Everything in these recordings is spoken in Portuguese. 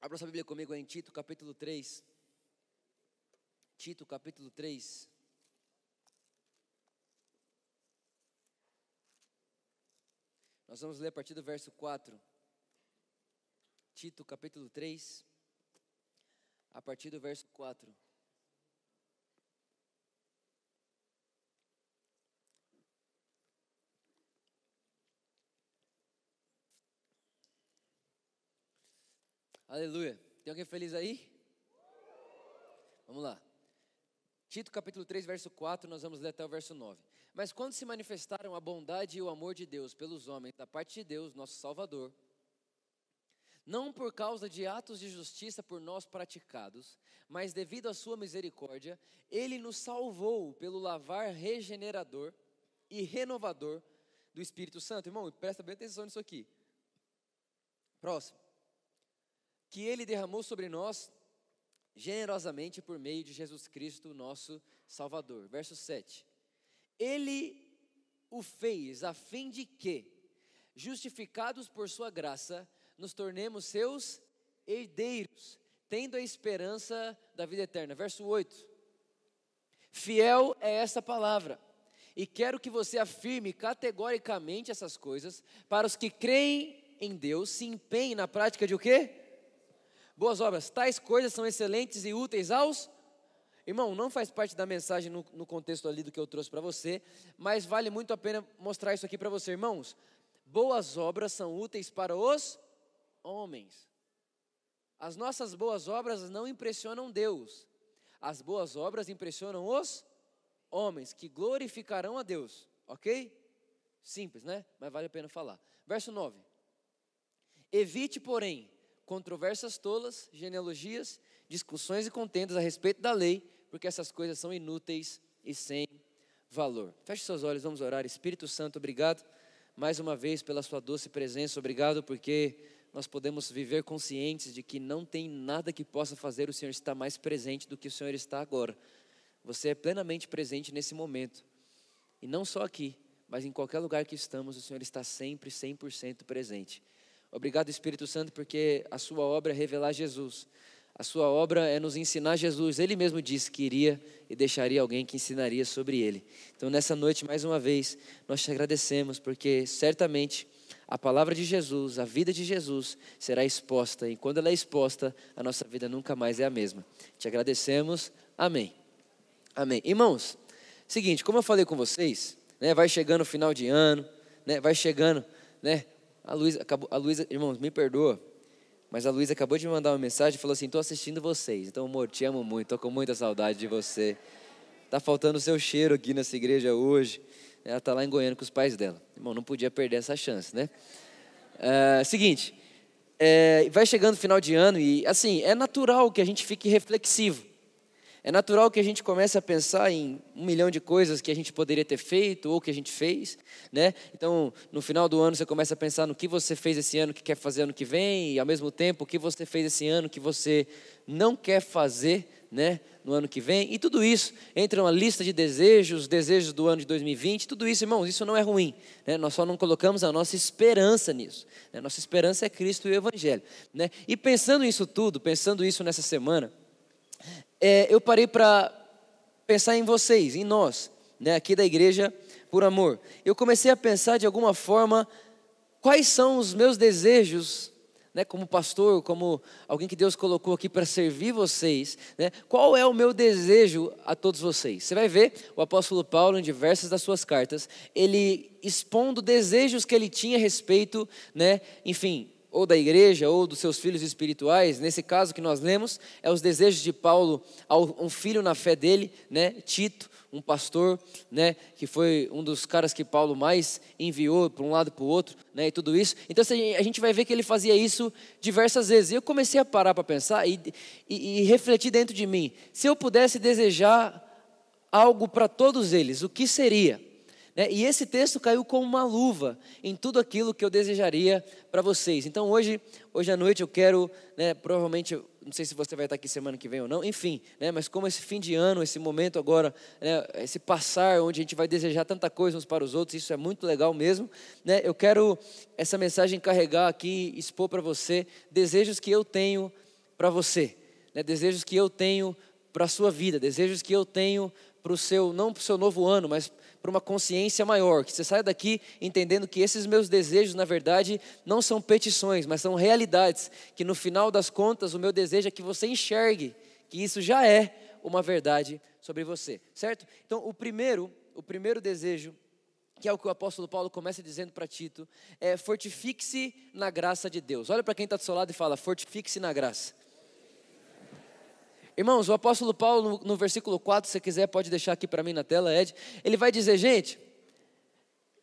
Abra sua Bíblia comigo em Tito, capítulo 3. Tito, capítulo 3. Nós vamos ler a partir do verso 4. Tito, capítulo 3, a partir do verso 4. Aleluia. Tem alguém feliz aí? Vamos lá. Tito capítulo 3, verso 4, nós vamos ler até o verso 9. Mas quando se manifestaram a bondade e o amor de Deus pelos homens, da parte de Deus, nosso Salvador, não por causa de atos de justiça por nós praticados, mas devido à sua misericórdia, ele nos salvou pelo lavar regenerador e renovador do Espírito Santo. Irmão, presta bem atenção nisso aqui. Próximo que ele derramou sobre nós generosamente por meio de Jesus Cristo, nosso Salvador. Verso 7. Ele o fez a fim de que, justificados por sua graça, nos tornemos seus herdeiros, tendo a esperança da vida eterna. Verso 8. Fiel é essa palavra. E quero que você afirme categoricamente essas coisas para os que creem em Deus, se empenhem na prática de o quê? Boas obras. Tais coisas são excelentes e úteis aos. Irmão, não faz parte da mensagem no, no contexto ali do que eu trouxe para você, mas vale muito a pena mostrar isso aqui para você, irmãos. Boas obras são úteis para os homens. As nossas boas obras não impressionam Deus. As boas obras impressionam os homens que glorificarão a Deus, ok? Simples, né? Mas vale a pena falar. Verso 9: Evite, porém, controvérsias tolas, genealogias, discussões e contendas a respeito da lei, porque essas coisas são inúteis e sem valor. Feche seus olhos, vamos orar. Espírito Santo, obrigado mais uma vez pela sua doce presença, obrigado porque nós podemos viver conscientes de que não tem nada que possa fazer o Senhor estar mais presente do que o Senhor está agora. Você é plenamente presente nesse momento. E não só aqui, mas em qualquer lugar que estamos, o Senhor está sempre 100% presente. Obrigado, Espírito Santo, porque a sua obra é revelar Jesus. A sua obra é nos ensinar Jesus. Ele mesmo disse que iria e deixaria alguém que ensinaria sobre ele. Então, nessa noite, mais uma vez, nós te agradecemos, porque certamente a palavra de Jesus, a vida de Jesus será exposta, e quando ela é exposta, a nossa vida nunca mais é a mesma. Te agradecemos. Amém. Amém. Irmãos, seguinte, como eu falei com vocês, né, vai chegando o final de ano, né, vai chegando né, a Luísa, acabou, a Luísa, irmãos, me perdoa, mas a Luísa acabou de me mandar uma mensagem e falou assim: estou assistindo vocês. Então, amor, te amo muito, estou com muita saudade de você. Tá faltando o seu cheiro aqui nessa igreja hoje. Ela está lá em Goiânia com os pais dela. Irmão, não podia perder essa chance, né? É, seguinte, é, vai chegando o final de ano e, assim, é natural que a gente fique reflexivo. É natural que a gente comece a pensar em um milhão de coisas que a gente poderia ter feito ou que a gente fez, né? Então, no final do ano você começa a pensar no que você fez esse ano que quer fazer ano que vem e ao mesmo tempo o que você fez esse ano que você não quer fazer, né, no ano que vem. E tudo isso entra uma lista de desejos, desejos do ano de 2020, tudo isso, irmãos, isso não é ruim, né? Nós só não colocamos a nossa esperança nisso. Né? Nossa esperança é Cristo e o evangelho, né? E pensando nisso tudo, pensando isso nessa semana, é, eu parei para pensar em vocês, em nós, né, aqui da igreja por amor. Eu comecei a pensar de alguma forma quais são os meus desejos, né, como pastor, como alguém que Deus colocou aqui para servir vocês, né, qual é o meu desejo a todos vocês? Você vai ver o apóstolo Paulo em diversas das suas cartas, ele expondo desejos que ele tinha a respeito, né, enfim, ou da igreja, ou dos seus filhos espirituais, nesse caso que nós lemos, é os desejos de Paulo a um filho na fé dele, né, Tito, um pastor, né, que foi um dos caras que Paulo mais enviou para um lado para o outro, né, e tudo isso. Então assim, a gente vai ver que ele fazia isso diversas vezes. E eu comecei a parar para pensar e, e, e refletir dentro de mim: se eu pudesse desejar algo para todos eles, o que seria? Né? E esse texto caiu como uma luva em tudo aquilo que eu desejaria para vocês. Então hoje, hoje à noite eu quero, né, provavelmente, não sei se você vai estar aqui semana que vem ou não, enfim, né, mas como esse fim de ano, esse momento agora, né, esse passar onde a gente vai desejar tanta coisa uns para os outros, isso é muito legal mesmo. Né, eu quero essa mensagem carregar aqui, expor para você desejos que eu tenho para você, né? desejos que eu tenho para a sua vida, desejos que eu tenho para o seu, não para o seu novo ano, mas para uma consciência maior, que você saia daqui entendendo que esses meus desejos, na verdade, não são petições, mas são realidades, que no final das contas o meu desejo é que você enxergue que isso já é uma verdade sobre você, certo? Então, o primeiro, o primeiro desejo que é o que o apóstolo Paulo começa dizendo para Tito, é fortifique-se na graça de Deus. Olha para quem está do seu lado e fala, fortifique-se na graça. Irmãos, o apóstolo Paulo, no, versículo 4, se você quiser, pode deixar aqui para mim na tela, Ed. Ele vai dizer, gente,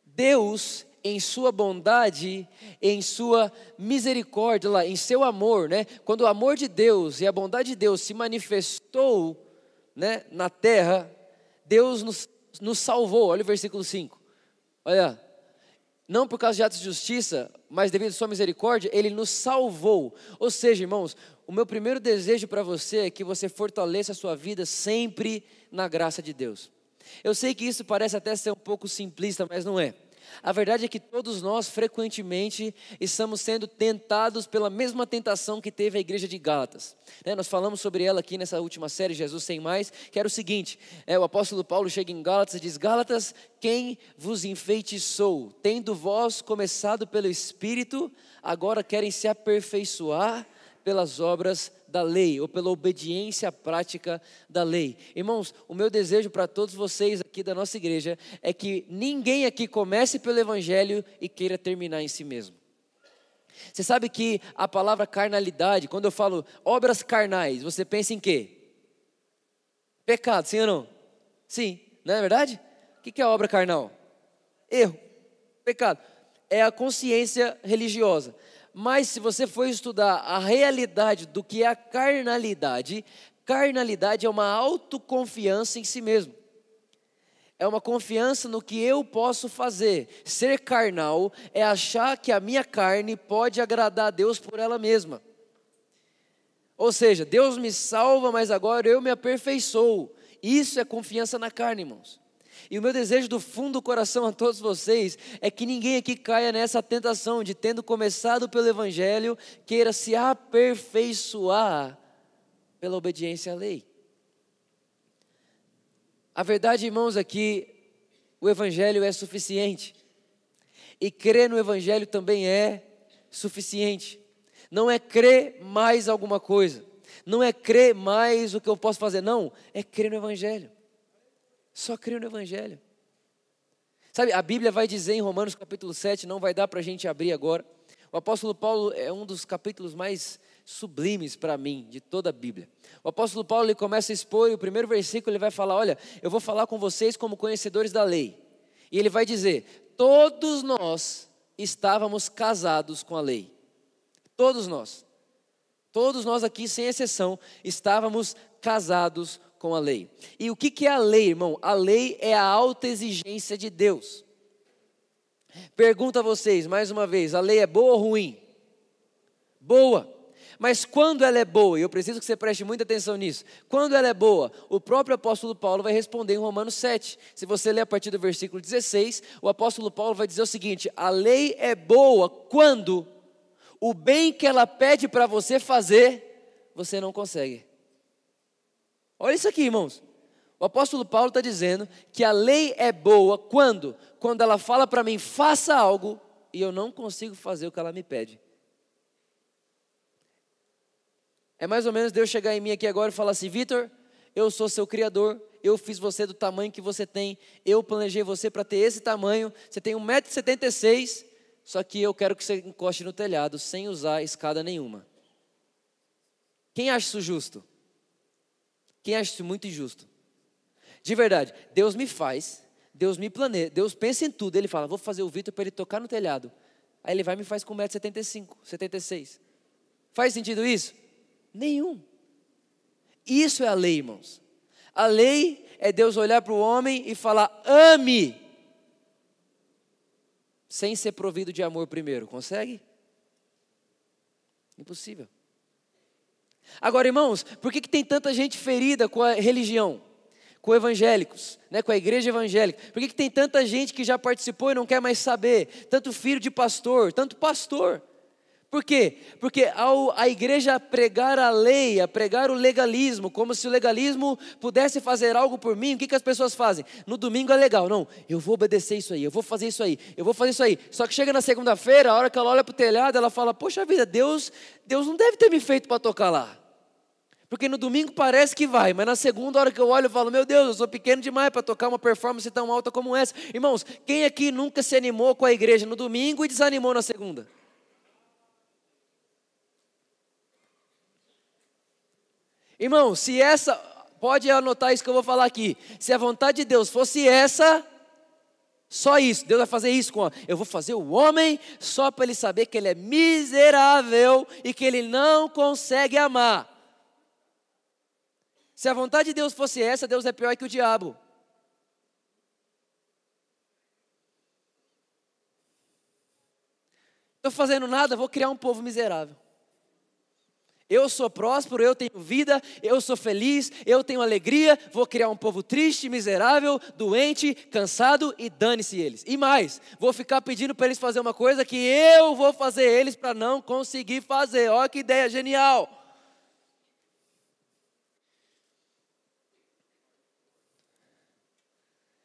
Deus, em sua bondade, em sua misericórdia, lá, em seu amor, né? Quando o amor de Deus e a bondade de Deus se manifestou, né, na terra, Deus nos, nos salvou. Olha o versículo 5. Olha, não por causa de atos de justiça, mas devido à sua misericórdia, ele nos salvou. Ou seja, irmãos, o meu primeiro desejo para você é que você fortaleça a sua vida sempre na graça de Deus. Eu sei que isso parece até ser um pouco simplista, mas não é. A verdade é que todos nós, frequentemente, estamos sendo tentados pela mesma tentação que teve a igreja de Gálatas. Né, nós falamos sobre ela aqui nessa última série, Jesus Sem Mais, que era o seguinte: é, o apóstolo Paulo chega em Gálatas e diz: Gálatas, quem vos enfeitiçou? Tendo vós começado pelo Espírito, agora querem se aperfeiçoar pelas obras da lei ou pela obediência prática da lei. Irmãos, o meu desejo para todos vocês aqui da nossa igreja é que ninguém aqui comece pelo evangelho e queira terminar em si mesmo. Você sabe que a palavra carnalidade, quando eu falo obras carnais, você pensa em quê? Pecado, sim ou não? Sim, não é verdade? O que é obra carnal? Erro, pecado. É a consciência religiosa. Mas se você for estudar a realidade do que é a carnalidade, carnalidade é uma autoconfiança em si mesmo. É uma confiança no que eu posso fazer. Ser carnal é achar que a minha carne pode agradar a Deus por ela mesma. Ou seja, Deus me salva, mas agora eu me aperfeiçoo. Isso é confiança na carne, irmãos. E o meu desejo do fundo do coração a todos vocês é que ninguém aqui caia nessa tentação de, tendo começado pelo Evangelho, queira se aperfeiçoar pela obediência à lei. A verdade, irmãos, é o Evangelho é suficiente. E crer no Evangelho também é suficiente. Não é crer mais alguma coisa. Não é crer mais o que eu posso fazer. Não, é crer no Evangelho. Só creio no Evangelho. Sabe, a Bíblia vai dizer em Romanos capítulo 7, não vai dar para a gente abrir agora. O apóstolo Paulo é um dos capítulos mais sublimes para mim, de toda a Bíblia. O apóstolo Paulo ele começa a expor, e o primeiro versículo ele vai falar: Olha, eu vou falar com vocês como conhecedores da lei. E ele vai dizer: Todos nós estávamos casados com a lei. Todos nós. Todos nós aqui, sem exceção, estávamos casados com a lei. E o que, que é a lei, irmão? A lei é a alta exigência de Deus. Pergunto a vocês, mais uma vez: a lei é boa ou ruim? Boa. Mas quando ela é boa, e eu preciso que você preste muita atenção nisso, quando ela é boa, o próprio apóstolo Paulo vai responder em Romanos 7. Se você ler a partir do versículo 16, o apóstolo Paulo vai dizer o seguinte: a lei é boa quando o bem que ela pede para você fazer, você não consegue. Olha isso aqui, irmãos. O apóstolo Paulo está dizendo que a lei é boa quando? Quando ela fala para mim, faça algo e eu não consigo fazer o que ela me pede. É mais ou menos Deus chegar em mim aqui agora e falar assim: Vitor, eu sou seu criador, eu fiz você do tamanho que você tem, eu planejei você para ter esse tamanho, você tem 1,76m, só que eu quero que você encoste no telhado sem usar escada nenhuma. Quem acha isso justo? Quem acha isso muito injusto? De verdade, Deus me faz, Deus me planeja, Deus pensa em tudo. Ele fala, vou fazer o Vitor para ele tocar no telhado. Aí ele vai e me faz com 1,75m, 76 Faz sentido isso? Nenhum. Isso é a lei, irmãos. A lei é Deus olhar para o homem e falar, ame, sem ser provido de amor primeiro. Consegue? Impossível. Agora, irmãos, por que, que tem tanta gente ferida com a religião? Com evangélicos, né, com a igreja evangélica. Por que, que tem tanta gente que já participou e não quer mais saber? Tanto filho de pastor, tanto pastor. Por quê? Porque ao a igreja pregar a lei, a pregar o legalismo, como se o legalismo pudesse fazer algo por mim, o que, que as pessoas fazem? No domingo é legal, não, eu vou obedecer isso aí, eu vou fazer isso aí, eu vou fazer isso aí. Só que chega na segunda-feira, a hora que ela olha para o telhado, ela fala: Poxa vida, Deus, Deus não deve ter me feito para tocar lá. Porque no domingo parece que vai, mas na segunda hora que eu olho, eu falo: Meu Deus, eu sou pequeno demais para tocar uma performance tão alta como essa. Irmãos, quem aqui nunca se animou com a igreja no domingo e desanimou na segunda? Irmão, se essa, pode anotar isso que eu vou falar aqui. Se a vontade de Deus fosse essa, só isso, Deus vai fazer isso com. Eu vou fazer o homem só para ele saber que ele é miserável e que ele não consegue amar. Se a vontade de Deus fosse essa, Deus é pior que o diabo. Estou fazendo nada, vou criar um povo miserável. Eu sou próspero, eu tenho vida, eu sou feliz, eu tenho alegria, vou criar um povo triste, miserável, doente, cansado e dane-se eles. E mais, vou ficar pedindo para eles fazer uma coisa que eu vou fazer eles para não conseguir fazer. Olha que ideia genial.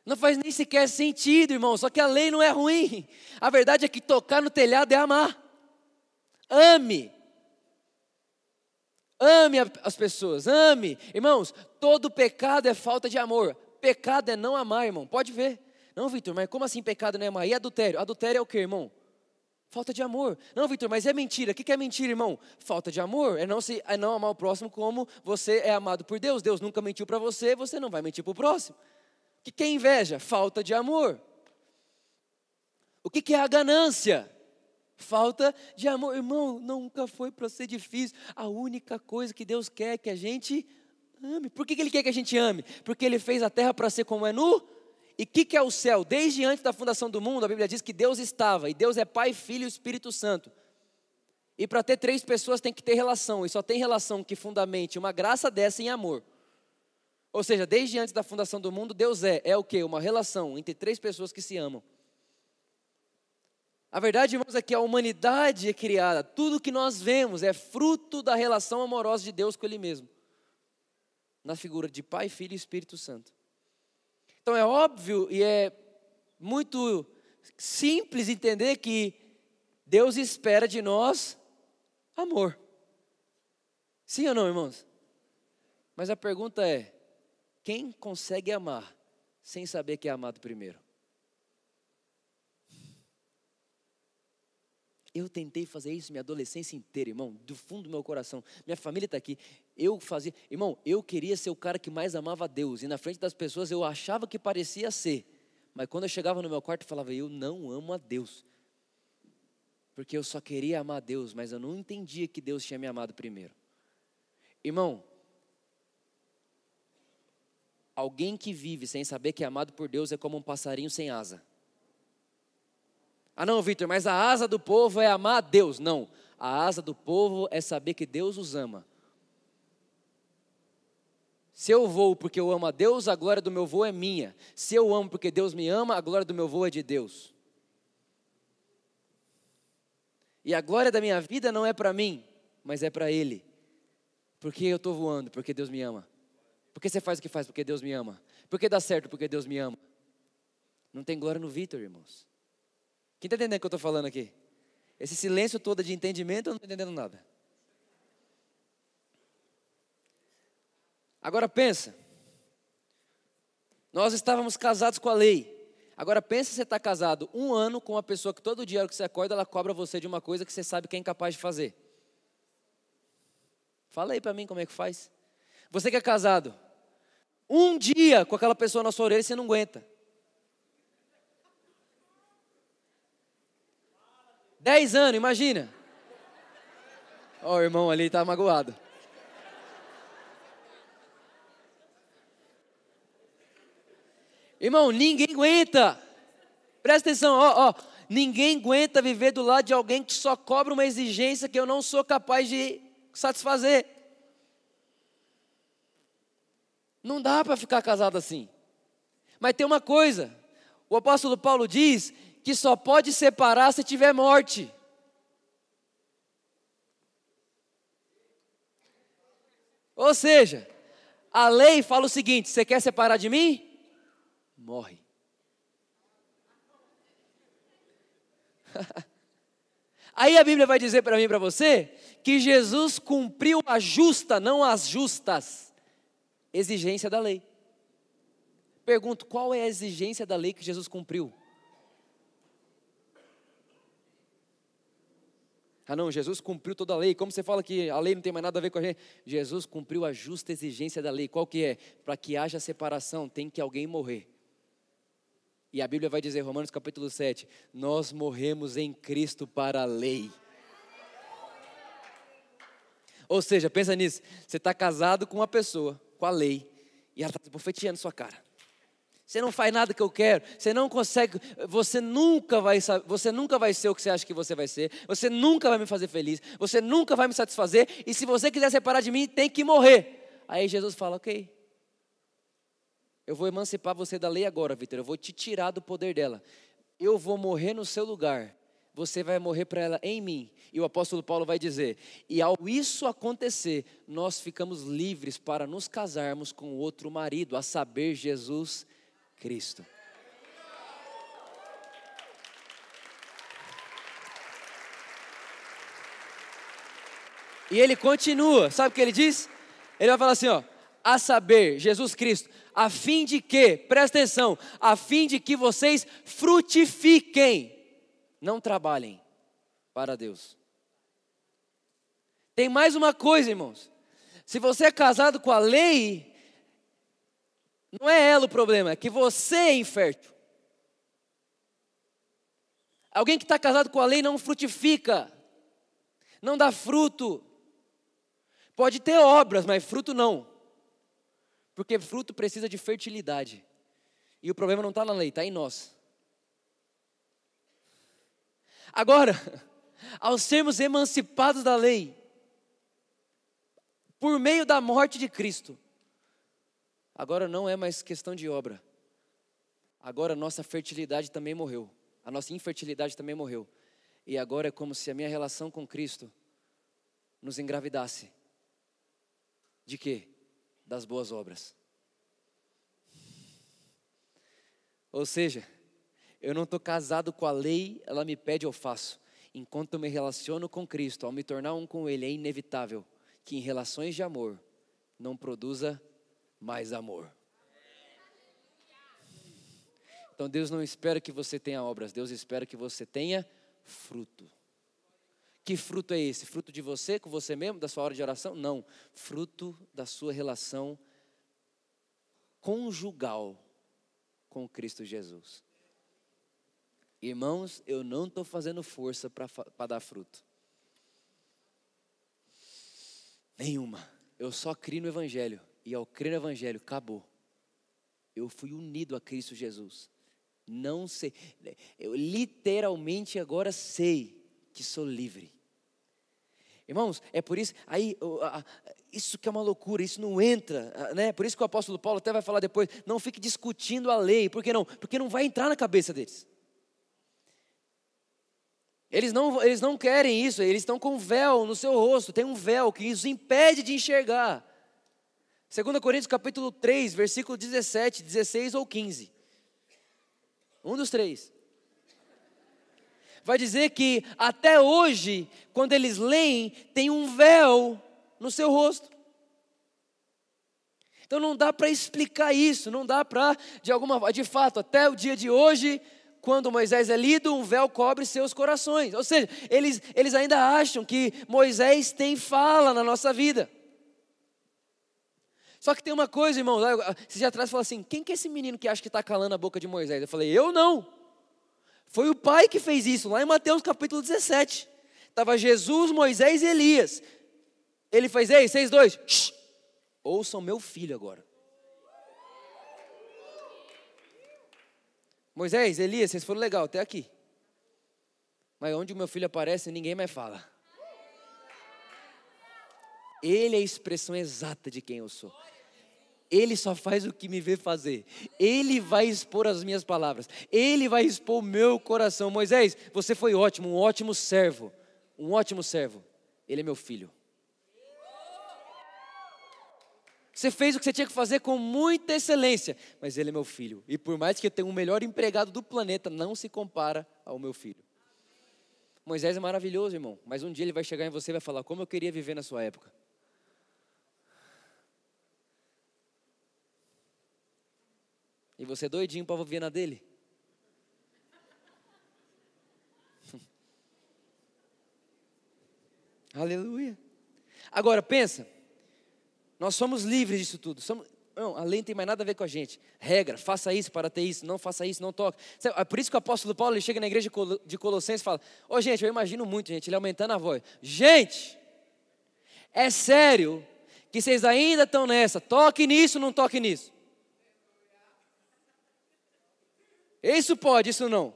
Não faz nem sequer sentido, irmão. Só que a lei não é ruim. A verdade é que tocar no telhado é amar. Ame. Ame as pessoas, ame. Irmãos, todo pecado é falta de amor. Pecado é não amar, irmão. Pode ver. Não, Vitor, mas como assim pecado não é amar? E adultério? Adultério é o que, irmão? Falta de amor. Não, Vitor, mas é mentira. O que é mentira, irmão? Falta de amor. É não, se, é não amar o próximo como você é amado por Deus. Deus nunca mentiu para você, você não vai mentir para o próximo. O que é inveja? Falta de amor. O que é a ganância? Falta de amor. Irmão, nunca foi para ser difícil. A única coisa que Deus quer é que a gente ame. Por que, que Ele quer que a gente ame? Porque Ele fez a terra para ser como é nu. E o que, que é o céu? Desde antes da fundação do mundo, a Bíblia diz que Deus estava. E Deus é Pai, Filho e Espírito Santo. E para ter três pessoas tem que ter relação. E só tem relação que fundamente uma graça dessa em amor. Ou seja, desde antes da fundação do mundo, Deus é. É o que? Uma relação entre três pessoas que se amam. A verdade, irmãos, é que a humanidade é criada, tudo que nós vemos é fruto da relação amorosa de Deus com Ele mesmo, na figura de Pai, Filho e Espírito Santo. Então é óbvio e é muito simples entender que Deus espera de nós amor. Sim ou não, irmãos? Mas a pergunta é: quem consegue amar sem saber que é amado primeiro? Eu tentei fazer isso minha adolescência inteira, irmão, do fundo do meu coração. Minha família está aqui. Eu fazia, irmão, eu queria ser o cara que mais amava a Deus. E na frente das pessoas eu achava que parecia ser. Mas quando eu chegava no meu quarto, eu falava, eu não amo a Deus. Porque eu só queria amar a Deus, mas eu não entendia que Deus tinha me amado primeiro. Irmão, alguém que vive sem saber que é amado por Deus é como um passarinho sem asa. Ah, não, Vitor, mas a asa do povo é amar a Deus. Não, a asa do povo é saber que Deus os ama. Se eu vou porque eu amo a Deus, a glória do meu voo é minha. Se eu amo porque Deus me ama, a glória do meu voo é de Deus. E a glória da minha vida não é para mim, mas é para Ele. Porque eu estou voando, porque Deus me ama. Porque você faz o que faz, porque Deus me ama. Porque dá certo, porque Deus me ama. Não tem glória no Vitor, irmãos. Quem está entendendo o que eu estou falando aqui? Esse silêncio todo de entendimento, eu não estou entendendo nada. Agora pensa. Nós estávamos casados com a lei. Agora pensa você está casado um ano com uma pessoa que todo dia que você acorda, ela cobra você de uma coisa que você sabe que é incapaz de fazer. Fala aí para mim como é que faz. Você que é casado, um dia com aquela pessoa na sua orelha, você não aguenta. Dez anos, imagina. Ó, oh, o irmão ali está magoado. Irmão, ninguém aguenta. Presta atenção, ó, ó. Ninguém aguenta viver do lado de alguém que só cobra uma exigência que eu não sou capaz de satisfazer. Não dá para ficar casado assim. Mas tem uma coisa: o apóstolo Paulo diz que só pode separar se tiver morte. Ou seja, a lei fala o seguinte: você quer separar de mim? Morre. Aí a Bíblia vai dizer para mim e para você que Jesus cumpriu a justa, não as justas, exigência da lei. Pergunto, qual é a exigência da lei que Jesus cumpriu? Ah, não, Jesus cumpriu toda a lei. Como você fala que a lei não tem mais nada a ver com a gente? Jesus cumpriu a justa exigência da lei. Qual que é? Para que haja separação, tem que alguém morrer. E a Bíblia vai dizer, Romanos capítulo 7, nós morremos em Cristo para a lei. Ou seja, pensa nisso, você está casado com uma pessoa, com a lei, e ela está bofeteando sua cara. Você não faz nada que eu quero. Você não consegue. Você nunca vai. Você nunca vai ser o que você acha que você vai ser. Você nunca vai me fazer feliz. Você nunca vai me satisfazer. E se você quiser separar de mim, tem que morrer. Aí Jesus fala, ok. Eu vou emancipar você da lei agora, Vitor. Eu vou te tirar do poder dela. Eu vou morrer no seu lugar. Você vai morrer para ela em mim. E o apóstolo Paulo vai dizer: E ao isso acontecer, nós ficamos livres para nos casarmos com outro marido, a saber, Jesus. E ele continua, sabe o que ele diz? Ele vai falar assim, ó, a saber, Jesus Cristo, a fim de que, presta atenção, a fim de que vocês frutifiquem, não trabalhem para Deus. Tem mais uma coisa, irmãos. Se você é casado com a lei, não é ela o problema, é que você é infértil. Alguém que está casado com a lei não frutifica, não dá fruto. Pode ter obras, mas fruto não. Porque fruto precisa de fertilidade. E o problema não está na lei, está em nós. Agora, ao sermos emancipados da lei, por meio da morte de Cristo, Agora não é mais questão de obra. Agora nossa fertilidade também morreu. A nossa infertilidade também morreu. E agora é como se a minha relação com Cristo nos engravidasse. De quê? Das boas obras. Ou seja, eu não estou casado com a lei, ela me pede, eu faço. Enquanto eu me relaciono com Cristo, ao me tornar um com Ele, é inevitável que em relações de amor não produza mais amor. Então Deus não espera que você tenha obras, Deus espera que você tenha fruto. Que fruto é esse? Fruto de você, com você mesmo, da sua hora de oração? Não. Fruto da sua relação conjugal com Cristo Jesus. Irmãos, eu não estou fazendo força para dar fruto. Nenhuma. Eu só crio no Evangelho. E ao crer no Evangelho, acabou. Eu fui unido a Cristo Jesus. Não sei, eu literalmente agora sei que sou livre. Irmãos, é por isso, aí, isso que é uma loucura, isso não entra, né? Por isso que o apóstolo Paulo até vai falar depois, não fique discutindo a lei, por que não? Porque não vai entrar na cabeça deles. Eles não, eles não querem isso, eles estão com véu no seu rosto, tem um véu que os impede de enxergar. 2 Coríntios capítulo 3, versículo 17, 16 ou 15. Um dos três. Vai dizer que até hoje, quando eles leem, tem um véu no seu rosto. Então não dá para explicar isso, não dá para, de alguma de fato, até o dia de hoje, quando Moisés é lido, um véu cobre seus corações. Ou seja, eles, eles ainda acham que Moisés tem fala na nossa vida. Só que tem uma coisa, irmão, você já atrás fala assim: quem que é esse menino que acha que está calando a boca de Moisés? Eu falei: eu não. Foi o pai que fez isso, lá em Mateus capítulo 17. Estava Jesus, Moisés e Elias. Ele fez: ei, vocês dois, shh, ouçam meu filho agora. Moisés, Elias, vocês foram legal até aqui. Mas onde o meu filho aparece, ninguém mais fala. Ele é a expressão exata de quem eu sou. Ele só faz o que me vê fazer. Ele vai expor as minhas palavras. Ele vai expor o meu coração. Moisés, você foi ótimo, um ótimo servo. Um ótimo servo. Ele é meu filho. Você fez o que você tinha que fazer com muita excelência, mas ele é meu filho. E por mais que eu tenha o melhor empregado do planeta, não se compara ao meu filho. Moisés é maravilhoso, irmão, mas um dia ele vai chegar em você e vai falar: Como eu queria viver na sua época. E você é doidinho para viver na dele? Aleluia. Agora pensa, nós somos livres disso tudo. Somos, não, a lei não tem mais nada a ver com a gente. Regra, faça isso para ter isso, não faça isso, não toque. É por isso que o apóstolo Paulo ele chega na igreja de Colossenses e fala: Ô oh, gente, eu imagino muito, gente, ele aumentando a voz. Gente, é sério que vocês ainda estão nessa. Toque nisso, não toque nisso. Isso pode, isso não.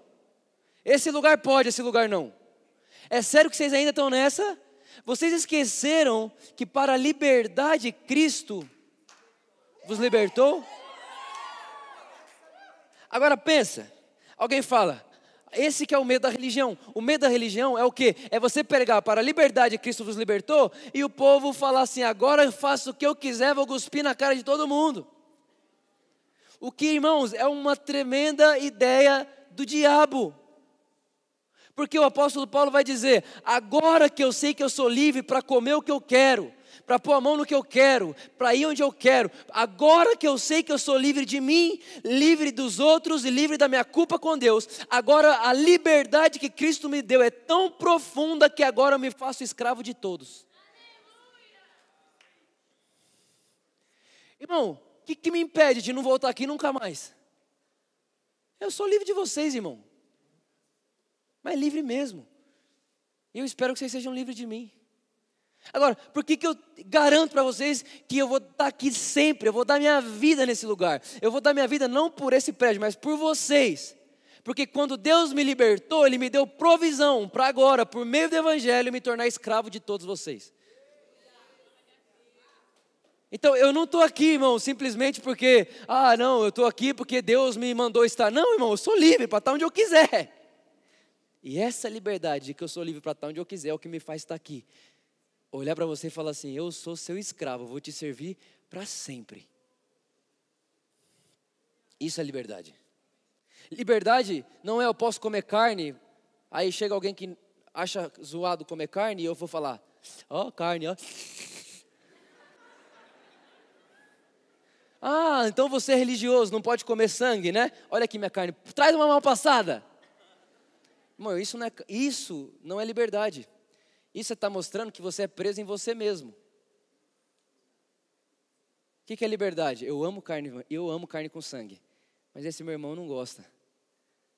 Esse lugar pode, esse lugar não. É sério que vocês ainda estão nessa? Vocês esqueceram que para a liberdade Cristo vos libertou? Agora pensa, alguém fala, esse que é o medo da religião. O medo da religião é o que? É você pregar para a liberdade Cristo vos libertou e o povo falar assim: agora eu faço o que eu quiser, vou cuspir na cara de todo mundo. O que, irmãos, é uma tremenda ideia do diabo. Porque o apóstolo Paulo vai dizer: agora que eu sei que eu sou livre para comer o que eu quero, para pôr a mão no que eu quero, para ir onde eu quero, agora que eu sei que eu sou livre de mim, livre dos outros e livre da minha culpa com Deus, agora a liberdade que Cristo me deu é tão profunda que agora eu me faço escravo de todos. Irmão, o que, que me impede de não voltar aqui nunca mais? Eu sou livre de vocês, irmão mas livre mesmo. E eu espero que vocês sejam livres de mim. Agora, por que, que eu garanto para vocês que eu vou estar aqui sempre, eu vou dar minha vida nesse lugar? Eu vou dar minha vida não por esse prédio, mas por vocês. Porque quando Deus me libertou, Ele me deu provisão para agora, por meio do Evangelho, me tornar escravo de todos vocês. Então eu não estou aqui, irmão, simplesmente porque, ah, não, eu estou aqui porque Deus me mandou estar. Não, irmão, eu sou livre para estar onde eu quiser. E essa liberdade de que eu sou livre para estar onde eu quiser é o que me faz estar aqui. Olhar para você e falar assim: Eu sou seu escravo, vou te servir para sempre. Isso é liberdade. Liberdade não é eu posso comer carne, aí chega alguém que acha zoado comer carne e eu vou falar: Ó, oh, carne, ó. Ah, então você é religioso, não pode comer sangue, né? Olha aqui minha carne. Traz uma mal passada. Irmão, isso não é, isso não é liberdade. Isso está mostrando que você é preso em você mesmo. O que, que é liberdade? Eu amo carne, eu amo carne com sangue. Mas esse meu irmão não gosta.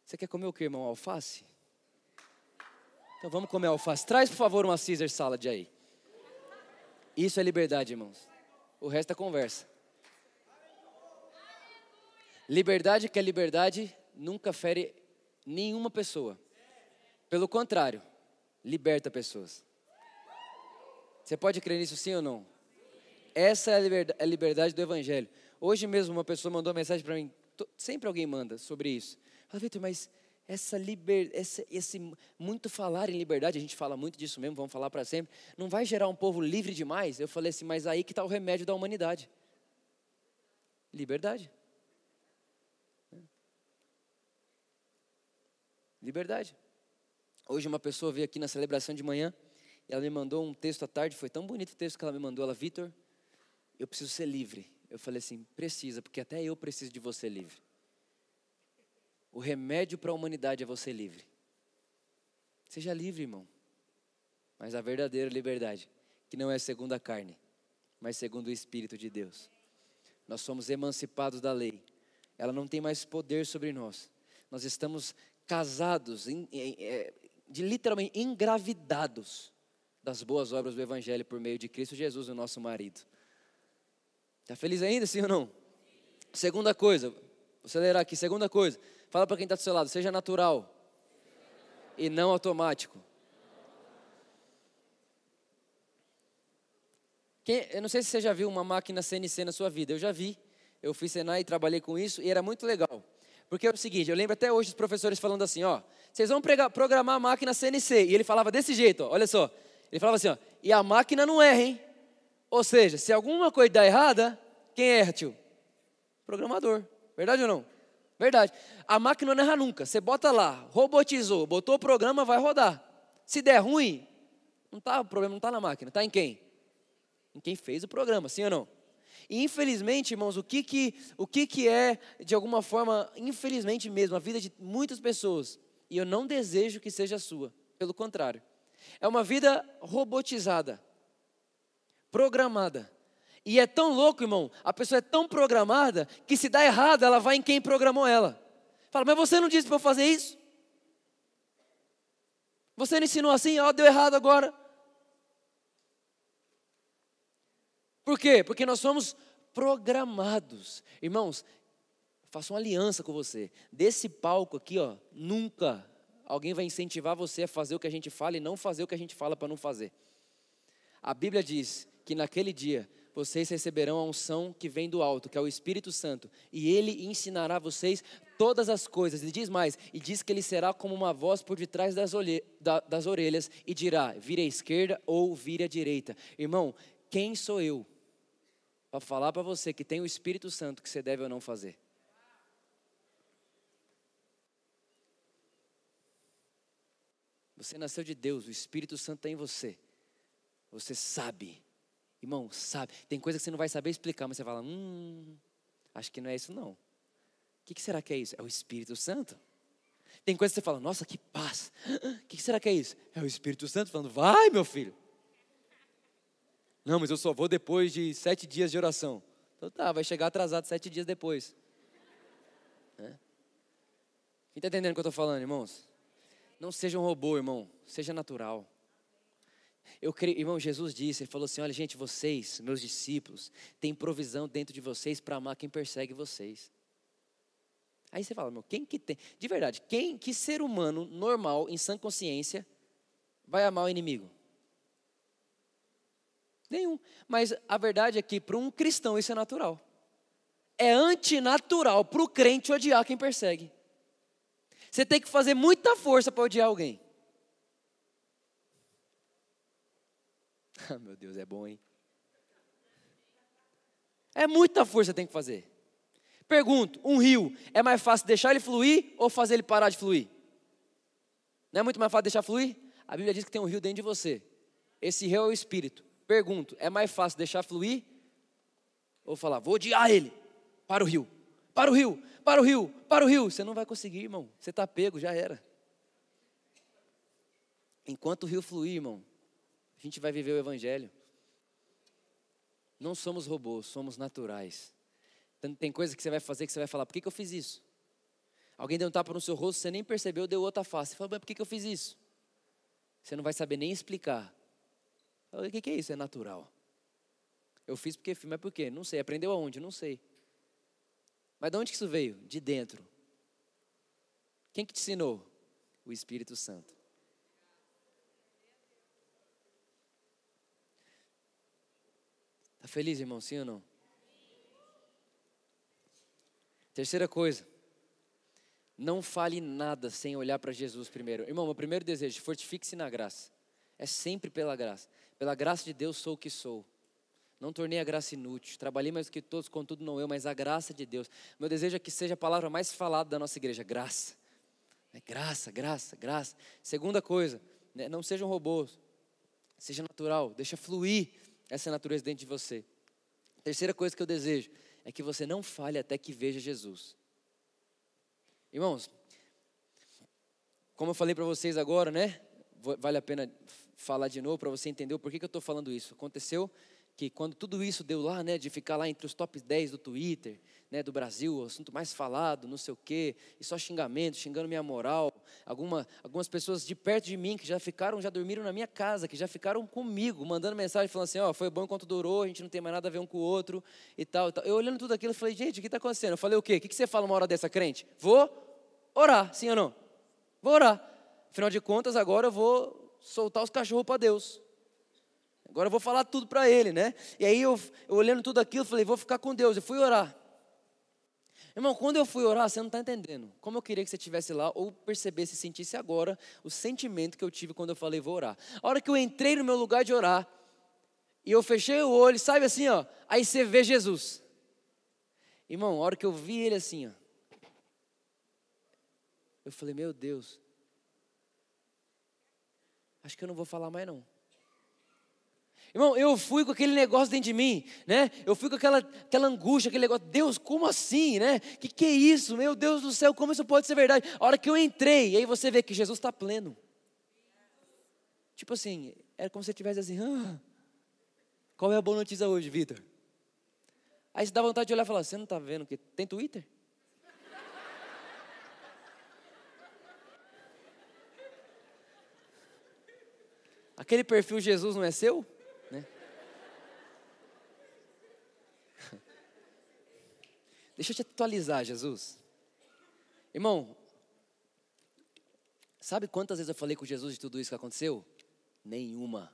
Você quer comer o que, irmão? Alface? Então vamos comer alface. Traz, por favor, uma Caesar salad aí. Isso é liberdade, irmãos. O resto é conversa. Liberdade que é liberdade nunca fere nenhuma pessoa. Pelo contrário, liberta pessoas. Você pode crer nisso sim ou não? Essa é a liberdade do Evangelho. Hoje mesmo uma pessoa mandou uma mensagem para mim, sempre alguém manda sobre isso. Fala, Vitor, mas essa liber, esse, esse muito falar em liberdade, a gente fala muito disso mesmo, vamos falar para sempre, não vai gerar um povo livre demais? Eu falei assim, mas aí que está o remédio da humanidade. Liberdade. Liberdade. Hoje uma pessoa veio aqui na celebração de manhã e ela me mandou um texto à tarde, foi tão bonito o texto que ela me mandou, ela, Vitor, eu preciso ser livre. Eu falei assim, precisa, porque até eu preciso de você livre. O remédio para a humanidade é você livre. Seja livre, irmão. Mas a verdadeira liberdade, que não é segundo a carne, mas segundo o Espírito de Deus. Nós somos emancipados da lei. Ela não tem mais poder sobre nós. Nós estamos casados, é, de literalmente engravidados das boas obras do Evangelho por meio de Cristo Jesus, o nosso marido. Está feliz ainda, sim ou não? Segunda coisa, vou acelerar aqui. Segunda coisa, fala para quem está do seu lado, seja natural e não automático. Quem, eu não sei se você já viu uma máquina CNC na sua vida, eu já vi. Eu fiz Senai e trabalhei com isso e era muito legal. Porque é o seguinte, eu lembro até hoje os professores falando assim, ó, vocês vão programar a máquina CNC. E ele falava desse jeito, ó, olha só. Ele falava assim, ó, e a máquina não erra, hein? Ou seja, se alguma coisa dá errada, Quem erra, tio? Programador. Verdade ou não? Verdade. A máquina não erra nunca. Você bota lá, robotizou, botou o programa, vai rodar. Se der ruim, não tá, o problema não está na máquina, está em quem? Em quem fez o programa, sim ou não? E infelizmente, irmãos, o que que, o que que é, de alguma forma, infelizmente mesmo, a vida de muitas pessoas, e eu não desejo que seja sua, pelo contrário, é uma vida robotizada, programada. E é tão louco, irmão, a pessoa é tão programada que se dá errado, ela vai em quem programou ela. Fala, mas você não disse para eu fazer isso? Você não ensinou assim, ó, deu errado agora. Por quê? Porque nós somos programados. Irmãos, faça uma aliança com você. Desse palco aqui, ó, nunca alguém vai incentivar você a fazer o que a gente fala e não fazer o que a gente fala para não fazer. A Bíblia diz que naquele dia vocês receberão a unção que vem do alto, que é o Espírito Santo, e ele ensinará vocês todas as coisas. Ele diz mais, e diz que ele será como uma voz por detrás das, das orelhas e dirá: vire à esquerda ou vire à direita. Irmão, quem sou eu para falar para você que tem o Espírito Santo que você deve ou não fazer? Você nasceu de Deus, o Espírito Santo está em você. Você sabe Irmão, sabe, tem coisa que você não vai saber explicar, mas você fala, hum, acho que não é isso não. O que, que será que é isso? É o Espírito Santo. Tem coisa que você fala, nossa, que paz. O que, que será que é isso? É o Espírito Santo falando, vai meu filho. Não, mas eu só vou depois de sete dias de oração. Então tá, vai chegar atrasado sete dias depois. É. Quem está entendendo o que eu estou falando, irmãos? Não seja um robô, irmão. Seja natural. Eu creio, irmão, Jesus disse, ele falou assim: olha, gente, vocês, meus discípulos, têm provisão dentro de vocês para amar quem persegue vocês. Aí você fala, meu, quem que tem? De verdade, quem, que ser humano normal, em sã consciência, vai amar o inimigo? Nenhum. Mas a verdade é que para um cristão isso é natural. É antinatural para o crente odiar quem persegue. Você tem que fazer muita força para odiar alguém. Ah, meu Deus, é bom, hein? É muita força que tem que fazer. Pergunto: um rio, é mais fácil deixar ele fluir ou fazer ele parar de fluir? Não é muito mais fácil deixar fluir? A Bíblia diz que tem um rio dentro de você. Esse rio é o Espírito. Pergunto: é mais fácil deixar fluir ou falar, vou odiar ele? Para o rio, para o rio, para o rio, para o rio. Você não vai conseguir, irmão. Você está pego, já era. Enquanto o rio fluir, irmão, a gente vai viver o Evangelho. Não somos robôs, somos naturais. Então, tem coisa que você vai fazer que você vai falar, por que, que eu fiz isso? Alguém deu um tapa no seu rosto, você nem percebeu, deu outra face. Você fala, mas por que, que eu fiz isso? Você não vai saber nem explicar. O que, que é isso? É natural. Eu fiz porque fiz, mas por quê? Não sei. Aprendeu aonde? Não sei. Mas de onde que isso veio? De dentro. Quem que te ensinou? O Espírito Santo. Está feliz, irmão? Sim ou não? Terceira coisa. Não fale nada sem olhar para Jesus primeiro. Irmão, meu primeiro desejo, fortifique-se na graça. É sempre pela graça. Pela graça de Deus sou o que sou. Não tornei a graça inútil. Trabalhei mais do que todos, contudo não eu, mas a graça de Deus. Meu desejo é que seja a palavra mais falada da nossa igreja, graça. É graça, graça, graça. Segunda coisa, né, não sejam robôs. Seja natural, deixa fluir essa natureza dentro de você. Terceira coisa que eu desejo é que você não fale até que veja Jesus. Irmãos, como eu falei para vocês agora, né? Vale a pena falar de novo para você entender o porquê que eu estou falando isso. Aconteceu que quando tudo isso deu lá, né, de ficar lá entre os top 10 do Twitter, né, do Brasil, o assunto mais falado, não sei o quê, e só xingamento, xingando minha moral, alguma, algumas pessoas de perto de mim que já ficaram, já dormiram na minha casa, que já ficaram comigo, mandando mensagem falando assim, ó, oh, foi bom enquanto durou, a gente não tem mais nada a ver um com o outro e tal, e tal. Eu olhando tudo aquilo, falei, gente, o que está acontecendo? Eu falei, o quê? O que você fala uma hora dessa, crente? Vou orar, sim ou não? Vou orar. Afinal de contas, agora eu vou soltar os cachorros para Deus. Agora eu vou falar tudo para ele, né? E aí eu, eu olhando tudo aquilo, falei, vou ficar com Deus. Eu fui orar. Irmão, quando eu fui orar, você não está entendendo. Como eu queria que você estivesse lá, ou percebesse, sentisse agora o sentimento que eu tive quando eu falei, vou orar. A hora que eu entrei no meu lugar de orar, e eu fechei o olho, sabe assim, ó, aí você vê Jesus. Irmão, a hora que eu vi ele assim, ó, eu falei, meu Deus, acho que eu não vou falar mais não. Irmão, eu fui com aquele negócio dentro de mim, né? Eu fui com aquela, aquela angústia, aquele negócio, Deus, como assim, né? Que que é isso? Meu Deus do céu, como isso pode ser verdade? A hora que eu entrei, aí você vê que Jesus está pleno. Tipo assim, era como se você estivesse assim, ah, qual é a boa notícia hoje, Vitor? Aí você dá vontade de olhar e falar, você não está vendo que tem Twitter? Aquele perfil Jesus não é seu? Né? Deixa eu te atualizar, Jesus. Irmão, sabe quantas vezes eu falei com Jesus de tudo isso que aconteceu? Nenhuma.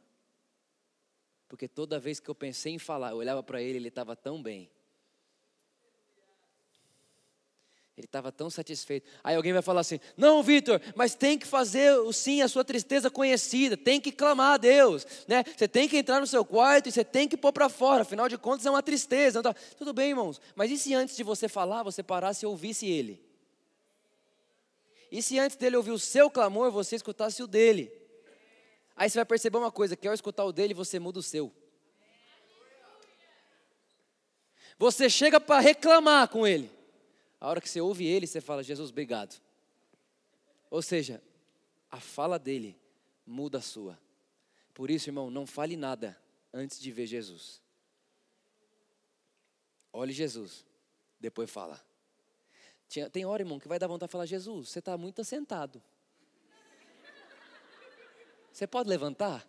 Porque toda vez que eu pensei em falar, eu olhava para ele, ele estava tão bem. Ele estava tão satisfeito. Aí alguém vai falar assim: Não, Vitor, mas tem que fazer sim a sua tristeza conhecida, tem que clamar a Deus, né? Você tem que entrar no seu quarto e você tem que pôr para fora. Afinal de contas é uma tristeza. Tá... Tudo bem, irmãos. Mas e se antes de você falar, você parasse e ouvisse ele? E se antes dele ouvir o seu clamor, você escutasse o dele? Aí você vai perceber uma coisa: que ao escutar o dele, você muda o seu. Você chega para reclamar com ele. A hora que você ouve ele, você fala: Jesus, obrigado. Ou seja, a fala dele muda a sua. Por isso, irmão, não fale nada antes de ver Jesus. Olhe Jesus, depois fala. Tem hora, irmão, que vai dar vontade de falar: Jesus, você está muito assentado. Você pode levantar?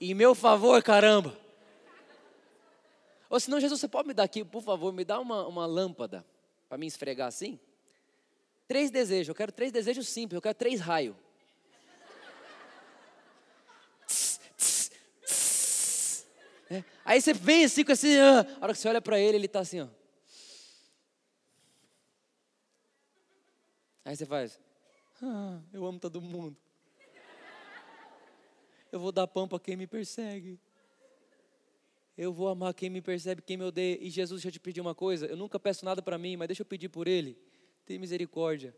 Em meu favor, caramba. Ou senão, Jesus, você pode me dar aqui, por favor, me dá uma, uma lâmpada para me esfregar assim? Três desejos, eu quero três desejos simples, eu quero três raios. É. Aí você vem assim com esse. Ah, a hora que você olha para ele, ele está assim, ó. Aí você faz. Ah, eu amo todo mundo. Eu vou dar pão para quem me persegue. Eu vou amar quem me percebe, quem me odeia. E Jesus, deixa eu te pedir uma coisa. Eu nunca peço nada para mim, mas deixa eu pedir por Ele. Tem misericórdia.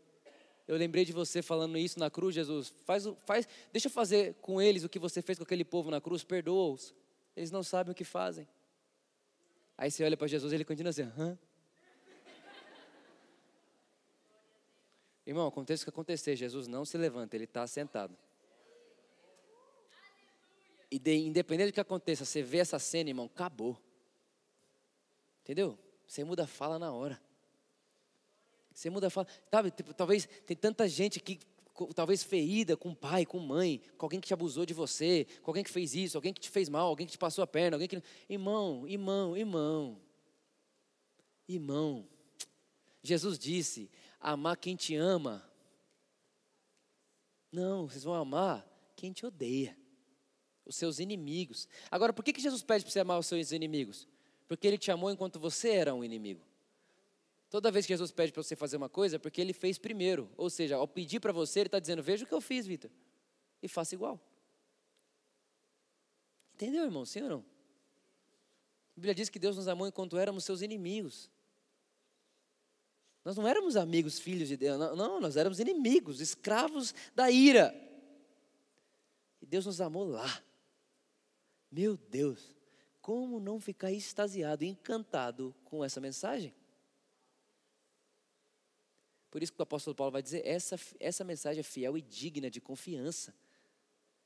Eu lembrei de você falando isso na cruz, Jesus. Faz, faz, deixa eu fazer com eles o que você fez com aquele povo na cruz. Perdoa-os. Eles não sabem o que fazem. Aí você olha para Jesus e ele continua assim: Hã? Irmão, aconteça o que acontecer, Jesus não se levanta, ele está sentado. E de, independente do que aconteça, você vê essa cena, irmão, acabou. Entendeu? Você muda a fala na hora. Você muda a fala. Sabe, tipo, talvez tem tanta gente que talvez ferida com pai, com mãe, com alguém que te abusou de você, com alguém que fez isso, alguém que te fez mal, alguém que te passou a perna, alguém que. Irmão, irmão, irmão. Irmão. Jesus disse: amar quem te ama. Não, vocês vão amar quem te odeia os seus inimigos. Agora, por que, que Jesus pede para você amar os seus inimigos? Porque ele te amou enquanto você era um inimigo. Toda vez que Jesus pede para você fazer uma coisa, é porque ele fez primeiro. Ou seja, ao pedir para você, ele está dizendo: Veja o que eu fiz, Vitor, e faça igual. Entendeu, irmão? Sim ou não? A Bíblia diz que Deus nos amou enquanto éramos seus inimigos. Nós não éramos amigos, filhos de Deus, não, nós éramos inimigos, escravos da ira. E Deus nos amou lá. Meu Deus, como não ficar extasiado, encantado com essa mensagem? Por isso que o apóstolo Paulo vai dizer: essa, essa mensagem é fiel e digna de confiança.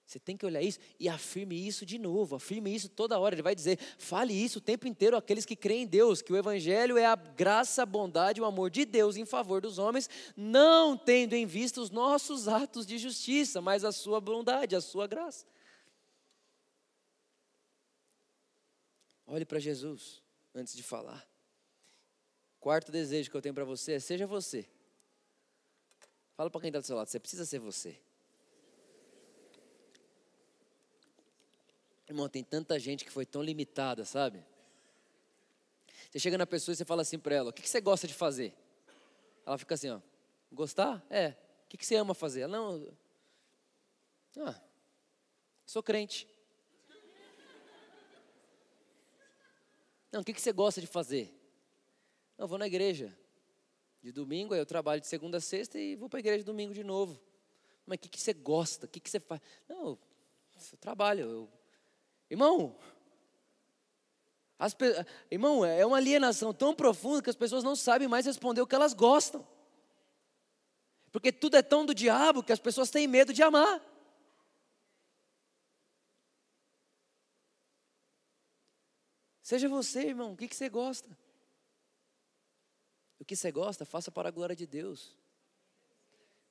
Você tem que olhar isso e afirme isso de novo, afirme isso toda hora. Ele vai dizer: fale isso o tempo inteiro àqueles que creem em Deus, que o Evangelho é a graça, a bondade, o amor de Deus em favor dos homens, não tendo em vista os nossos atos de justiça, mas a sua bondade, a sua graça. Olhe para Jesus antes de falar. Quarto desejo que eu tenho para você é: seja você. Fala para quem está do seu lado, você precisa ser você. Irmão, tem tanta gente que foi tão limitada, sabe? Você chega na pessoa e você fala assim para ela: O que você gosta de fazer? Ela fica assim: ó, Gostar? É. O que você ama fazer? Ela, não. Ah, sou crente. Não, o que você gosta de fazer? Eu vou na igreja de domingo, aí eu trabalho de segunda a sexta e vou para a igreja domingo de novo. Mas o que, que você gosta? O que, que você faz? Não, eu trabalho. Eu... Irmão, as, irmão, é uma alienação tão profunda que as pessoas não sabem mais responder o que elas gostam. Porque tudo é tão do diabo que as pessoas têm medo de amar. Seja você, irmão, o que, você gosta? O que você gosta, faça para a glória de Deus.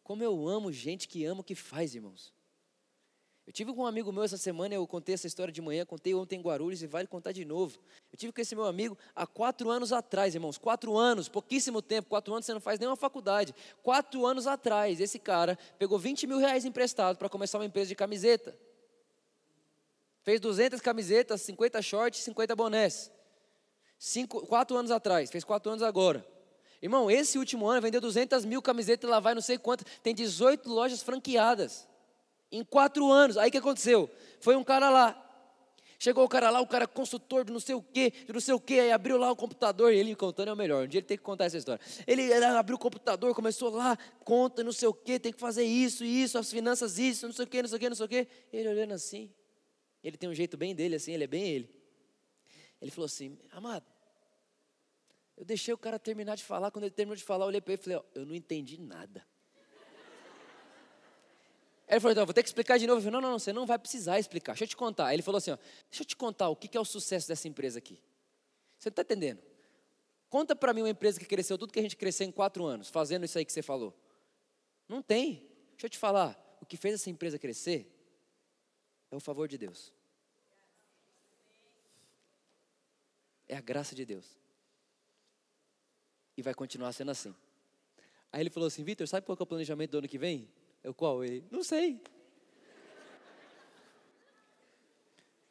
Como eu amo gente que ama o que faz, irmãos. Eu tive com um amigo meu essa semana, eu contei essa história de manhã, contei ontem em Guarulhos e vale contar de novo. Eu tive com esse meu amigo há quatro anos atrás, irmãos. Quatro anos, pouquíssimo tempo. Quatro anos você não faz nenhuma faculdade. Quatro anos atrás, esse cara pegou 20 mil reais emprestado para começar uma empresa de camiseta. Fez 200 camisetas, 50 shorts, 50 bonés. Cinco, quatro anos atrás, fez quatro anos agora. Irmão, esse último ano vendeu 200 mil camisetas lá vai não sei quanto. Tem 18 lojas franqueadas. Em quatro anos. Aí o que aconteceu? Foi um cara lá. Chegou o cara lá, o cara consultor de não sei o quê, de não sei o quê, aí abriu lá o computador, e ele contando é o melhor, um dia ele tem que contar essa história. Ele abriu o computador, começou lá, conta, não sei o quê, tem que fazer isso, isso, as finanças, isso, não sei o quê, não sei o quê, não sei o quê. Ele olhando assim, ele tem um jeito bem dele, assim, ele é bem ele. Ele falou assim, amado, eu deixei o cara terminar de falar. Quando ele terminou de falar, eu olhei para ele e falei: oh, Eu não entendi nada. Aí ele falou: Então, vou ter que explicar de novo. Eu falei: Não, não, não, você não vai precisar explicar. Deixa eu te contar. Aí ele falou assim: ó, Deixa eu te contar o que é o sucesso dessa empresa aqui. Você está entendendo? Conta para mim uma empresa que cresceu tudo que a gente cresceu em quatro anos, fazendo isso aí que você falou. Não tem. Deixa eu te falar. O que fez essa empresa crescer é o favor de Deus. É a graça de Deus e vai continuar sendo assim. Aí ele falou assim: Vitor, sabe qual é o planejamento do ano que vem? Eu qual? Ele, não sei.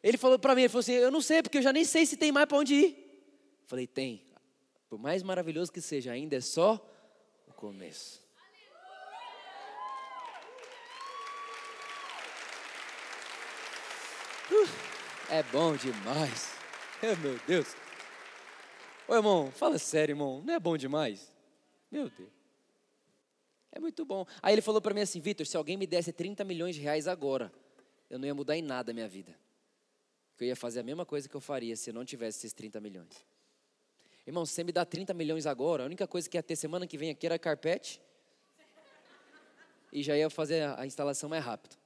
Ele falou para mim, ele falou assim: Eu não sei, porque eu já nem sei se tem mais para onde ir. Falei: Tem. Por mais maravilhoso que seja, ainda é só o começo. É bom demais. Oh, meu Deus. Ô irmão, fala sério, irmão, não é bom demais? Meu Deus. É muito bom. Aí ele falou para mim assim, Vitor, se alguém me desse 30 milhões de reais agora, eu não ia mudar em nada a minha vida. Eu ia fazer a mesma coisa que eu faria se eu não tivesse esses 30 milhões. Irmão, se você me dá 30 milhões agora, a única coisa que ia ter semana que vem aqui era carpete. E já ia fazer a instalação mais rápido.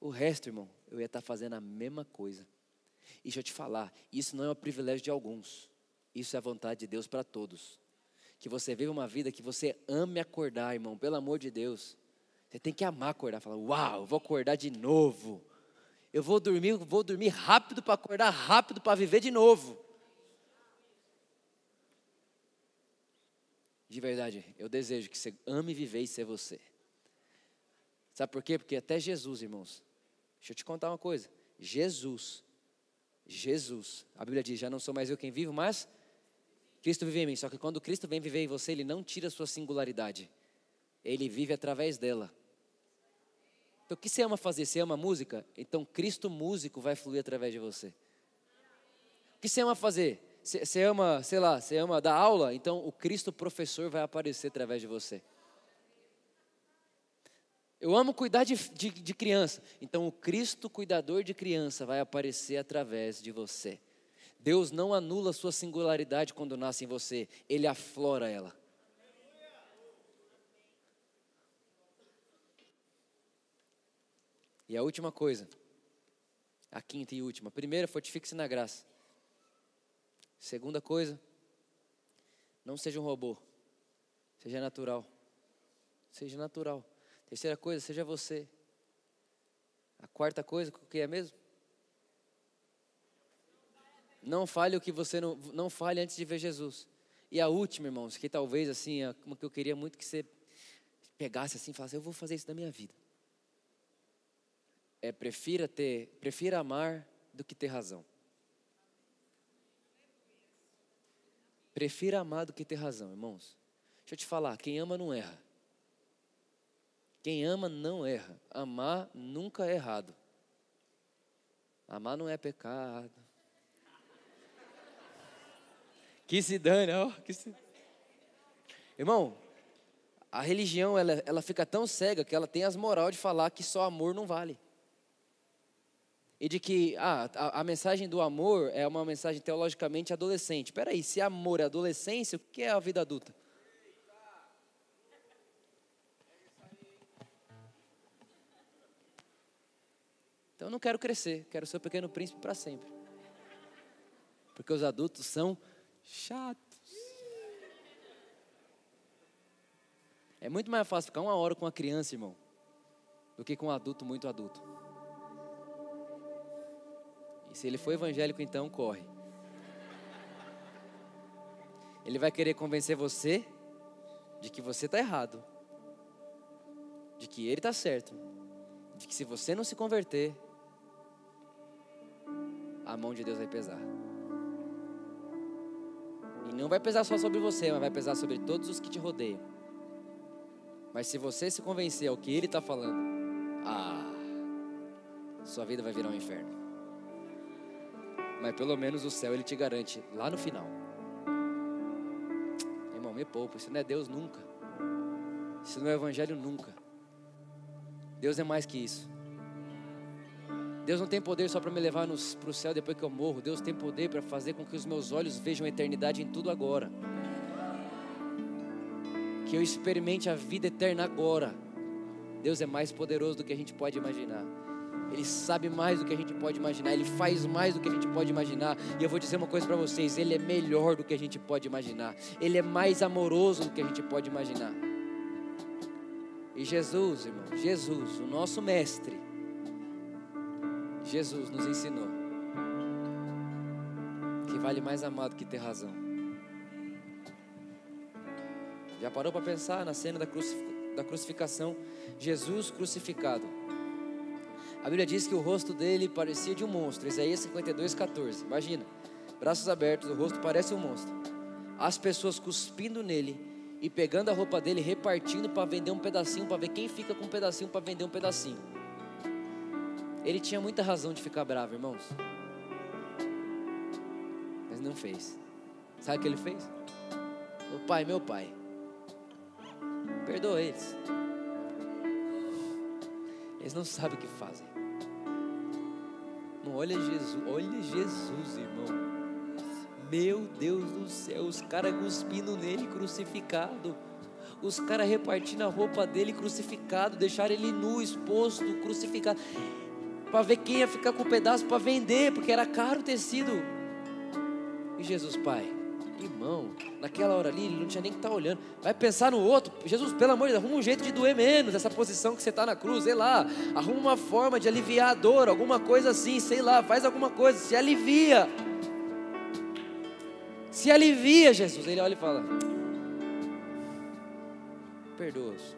O resto, irmão, eu ia estar fazendo a mesma coisa. E deixa eu te falar, isso não é um privilégio de alguns. Isso é a vontade de Deus para todos. Que você viva uma vida que você ame acordar, irmão, pelo amor de Deus. Você tem que amar acordar, falar: "Uau, vou acordar de novo. Eu vou dormir, vou dormir rápido para acordar rápido para viver de novo." De verdade, eu desejo que você ame viver e ser você. Sabe por quê? Porque até Jesus, irmãos. Deixa eu te contar uma coisa. Jesus Jesus. A Bíblia diz: já não sou mais eu quem vivo, mas Cristo vive em mim. Só que quando Cristo vem viver em você, Ele não tira a sua singularidade. Ele vive através dela. Então o que você ama fazer? Você ama música? Então Cristo músico vai fluir através de você. O que você ama fazer? Você ama, sei lá, você ama dar aula? Então o Cristo professor vai aparecer através de você. Eu amo cuidar de, de, de, criança. Então, o Cristo cuidador de criança vai aparecer através de você. Deus não anula sua singularidade quando nasce em você, Ele aflora ela. E a última coisa, a quinta e última. Primeira, fortifique-se na graça. Segunda coisa, não seja um robô, seja natural. Seja natural. Terceira coisa, seja você. A quarta coisa, o que é mesmo? Não fale o que você não, não fale antes de ver Jesus. E a última, irmãos, que talvez assim, uma que eu queria muito que você pegasse assim e falasse, eu vou fazer isso na minha vida. É prefira ter, prefira amar do que ter razão. Prefira amar do que ter razão, irmãos. Deixa eu te falar, quem ama não erra. Quem ama não erra. Amar nunca é errado. Amar não é pecado. Que se dane, ó. Que se... Irmão, a religião ela, ela fica tão cega que ela tem as moral de falar que só amor não vale. E de que ah, a, a mensagem do amor é uma mensagem teologicamente adolescente. Espera aí, se amor é adolescência, o que é a vida adulta? Então eu não quero crescer, quero ser o pequeno príncipe para sempre. Porque os adultos são chatos. É muito mais fácil ficar uma hora com uma criança, irmão, do que com um adulto muito adulto. E se ele for evangélico, então corre. Ele vai querer convencer você de que você está errado, de que ele está certo, de que se você não se converter, a mão de Deus vai pesar. E não vai pesar só sobre você, mas vai pesar sobre todos os que te rodeiam. Mas se você se convencer ao que ele está falando, ah, sua vida vai virar um inferno. Mas pelo menos o céu ele te garante lá no final. Irmão, me poupa, isso não é Deus nunca. Isso não é Evangelho nunca. Deus é mais que isso. Deus não tem poder só para me levar para o céu depois que eu morro. Deus tem poder para fazer com que os meus olhos vejam a eternidade em tudo agora que eu experimente a vida eterna agora. Deus é mais poderoso do que a gente pode imaginar. Ele sabe mais do que a gente pode imaginar, ele faz mais do que a gente pode imaginar. E eu vou dizer uma coisa para vocês: ele é melhor do que a gente pode imaginar. Ele é mais amoroso do que a gente pode imaginar. E Jesus, irmão, Jesus, o nosso mestre, Jesus nos ensinou que vale mais amado que ter razão. Já parou para pensar na cena da, da crucificação? Jesus crucificado. A Bíblia diz que o rosto dele parecia de um monstro. Isaías 52, 14. Imagina, braços abertos, o rosto parece um monstro. As pessoas cuspindo nele e pegando a roupa dele, repartindo para vender um pedacinho, para ver quem fica com um pedacinho para vender um pedacinho. Ele tinha muita razão de ficar bravo, irmãos. Mas não fez. Sabe o que ele fez? O pai, meu pai, Perdoa eles. Eles não sabem o que fazem. Não, olha Jesus, olha Jesus, irmão. Meu Deus do céu, os caras cuspindo nele crucificado. Os caras repartindo a roupa dele crucificado, deixaram ele nu, exposto, crucificado. Para ver quem ia ficar com o pedaço para vender, porque era caro o tecido. E Jesus, Pai, Irmão, naquela hora ali, ele não tinha nem que estar tá olhando. Vai pensar no outro. Jesus, pelo amor de Deus, arruma um jeito de doer menos essa posição que você está na cruz, sei lá. Arruma uma forma de aliviar a dor, alguma coisa assim, sei lá. Faz alguma coisa, se alivia. Se alivia, Jesus. Ele olha e fala: Perdoa-os.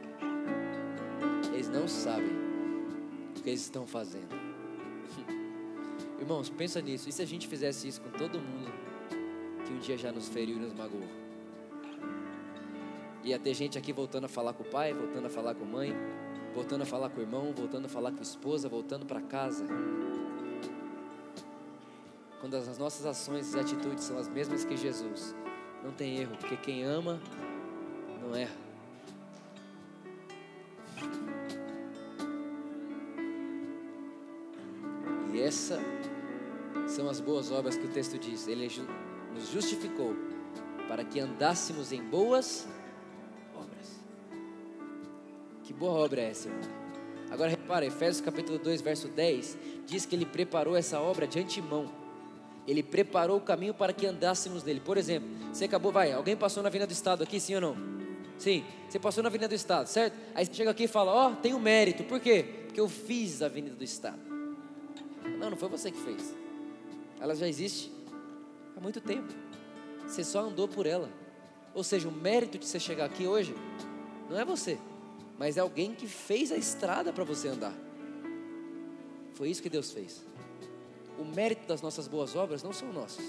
Eles não sabem o que eles estão fazendo. Irmãos, pensa nisso. E se a gente fizesse isso com todo mundo? que um dia já nos feriu e nos magoou. Ia ter gente aqui voltando a falar com o pai, voltando a falar com a mãe, voltando a falar com o irmão, voltando a falar com a esposa, voltando para casa. Quando as nossas ações e atitudes são as mesmas que Jesus, não tem erro, porque quem ama não erra. E essa são as boas obras que o texto diz. Ele nos justificou para que andássemos em boas obras. Que boa obra é essa, irmão? Agora repara, Efésios capítulo 2, verso 10, diz que ele preparou essa obra de antemão. Ele preparou o caminho para que andássemos nele. Por exemplo, você acabou, vai, alguém passou na Avenida do Estado aqui, sim ou não? Sim, você passou na Avenida do Estado, certo? Aí você chega aqui e fala, ó, oh, tem um mérito. Por quê? Porque eu fiz a Avenida do Estado. Não, não foi você que fez. Ela já existe há muito tempo. Você só andou por ela. Ou seja, o mérito de você chegar aqui hoje não é você, mas é alguém que fez a estrada para você andar. Foi isso que Deus fez. O mérito das nossas boas obras não são nossos.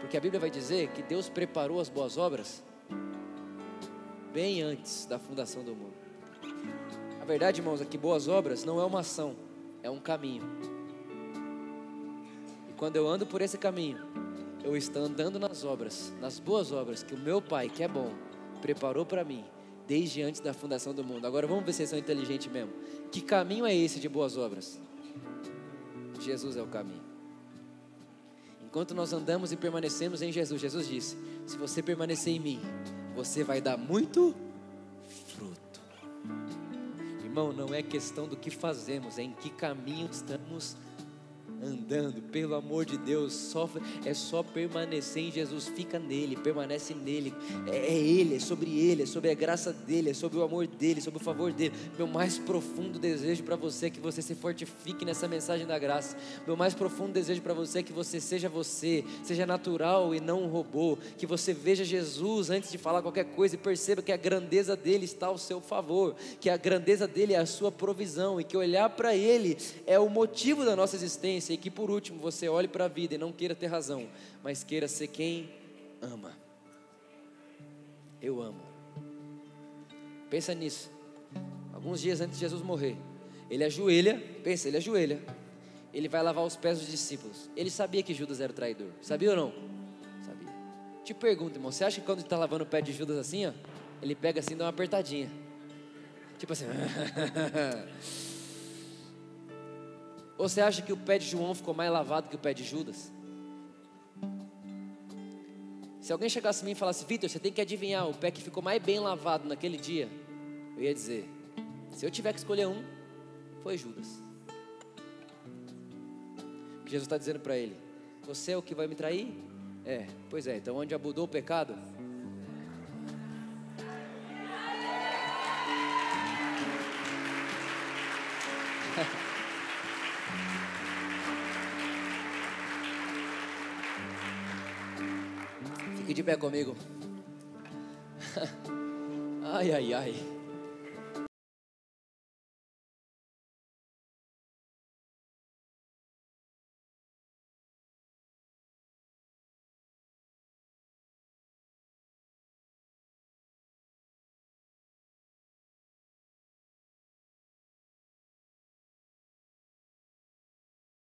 Porque a Bíblia vai dizer que Deus preparou as boas obras bem antes da fundação do mundo. A verdade, irmãos, é que boas obras não é uma ação, é um caminho quando eu ando por esse caminho, eu estou andando nas obras, nas boas obras que o meu Pai, que é bom, preparou para mim desde antes da fundação do mundo. Agora vamos ver se vocês são inteligentes mesmo. Que caminho é esse de boas obras? Jesus é o caminho. Enquanto nós andamos e permanecemos em Jesus, Jesus disse: Se você permanecer em mim, você vai dar muito fruto. Irmão, não é questão do que fazemos, é em que caminho estamos andando, pelo amor de Deus, só, é só permanecer em Jesus, fica nele, permanece nele, é, é, Ele, é sobre Ele, é sobre a graça dEle, é sobre o amor dEle, sobre o favor dEle. Meu mais profundo desejo para você é que você se fortifique nessa mensagem da graça. Meu mais profundo desejo para você é que você seja você, seja natural e não um robô, que você veja Jesus antes de falar qualquer coisa e perceba que a grandeza dEle está ao seu favor, que a grandeza dEle é a sua provisão e que olhar para Ele é o motivo da nossa existência e que por último você olhe para a vida e não queira ter razão, mas queira ser quem ama. Eu amo. Pensa nisso. Alguns dias antes de Jesus morrer, ele ajoelha, pensa, ele ajoelha. Ele vai lavar os pés dos discípulos. Ele sabia que Judas era o traidor. Sabia ou não? Sabia. Te pergunto, irmão, você acha que quando está lavando o pé de Judas assim, ó, ele pega assim e dá uma apertadinha? Tipo assim. Você acha que o pé de João ficou mais lavado que o pé de Judas? Se alguém chegasse a mim e falasse, Vitor, você tem que adivinhar o pé que ficou mais bem lavado naquele dia, eu ia dizer, se eu tiver que escolher um, foi Judas. O que Jesus está dizendo para ele? Você é o que vai me trair? É, pois é, então onde abudou o pecado, Fique de pé comigo. Ai, ai, ai.